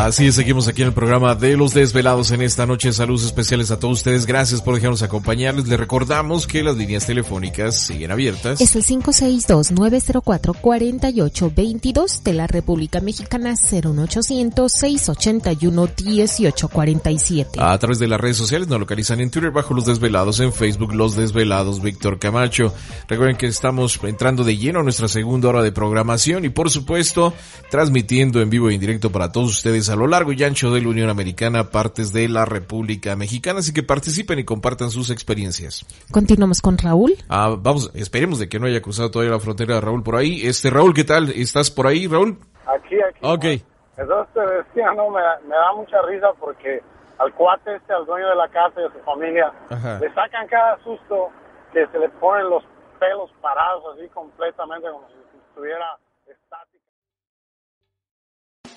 Así es, seguimos aquí en el programa de Los Desvelados en esta noche. Saludos especiales a todos ustedes. Gracias por dejarnos acompañarles. Les recordamos que las líneas telefónicas siguen abiertas. Es el 562-904-4822 de la República Mexicana 01800-681-1847. A través de las redes sociales nos localizan en Twitter bajo Los Desvelados, en Facebook Los Desvelados, Víctor Camacho. Recuerden que estamos entrando de lleno a nuestra segunda hora de programación y por supuesto transmitiendo en vivo e indirecto para todos ustedes a lo largo y ancho de la Unión Americana, partes de la República Mexicana, así que participen y compartan sus experiencias. Continuamos con Raúl. Ah, vamos, esperemos de que no haya cruzado todavía la frontera Raúl por ahí. Este, Raúl, ¿qué tal? ¿Estás por ahí, Raúl? Aquí, aquí. Ok. Entonces te decía, no, me, me da mucha risa porque al cuate este, al dueño de la casa y a su familia, Ajá. le sacan cada susto que se le ponen los pelos parados así completamente como si estuviera estático.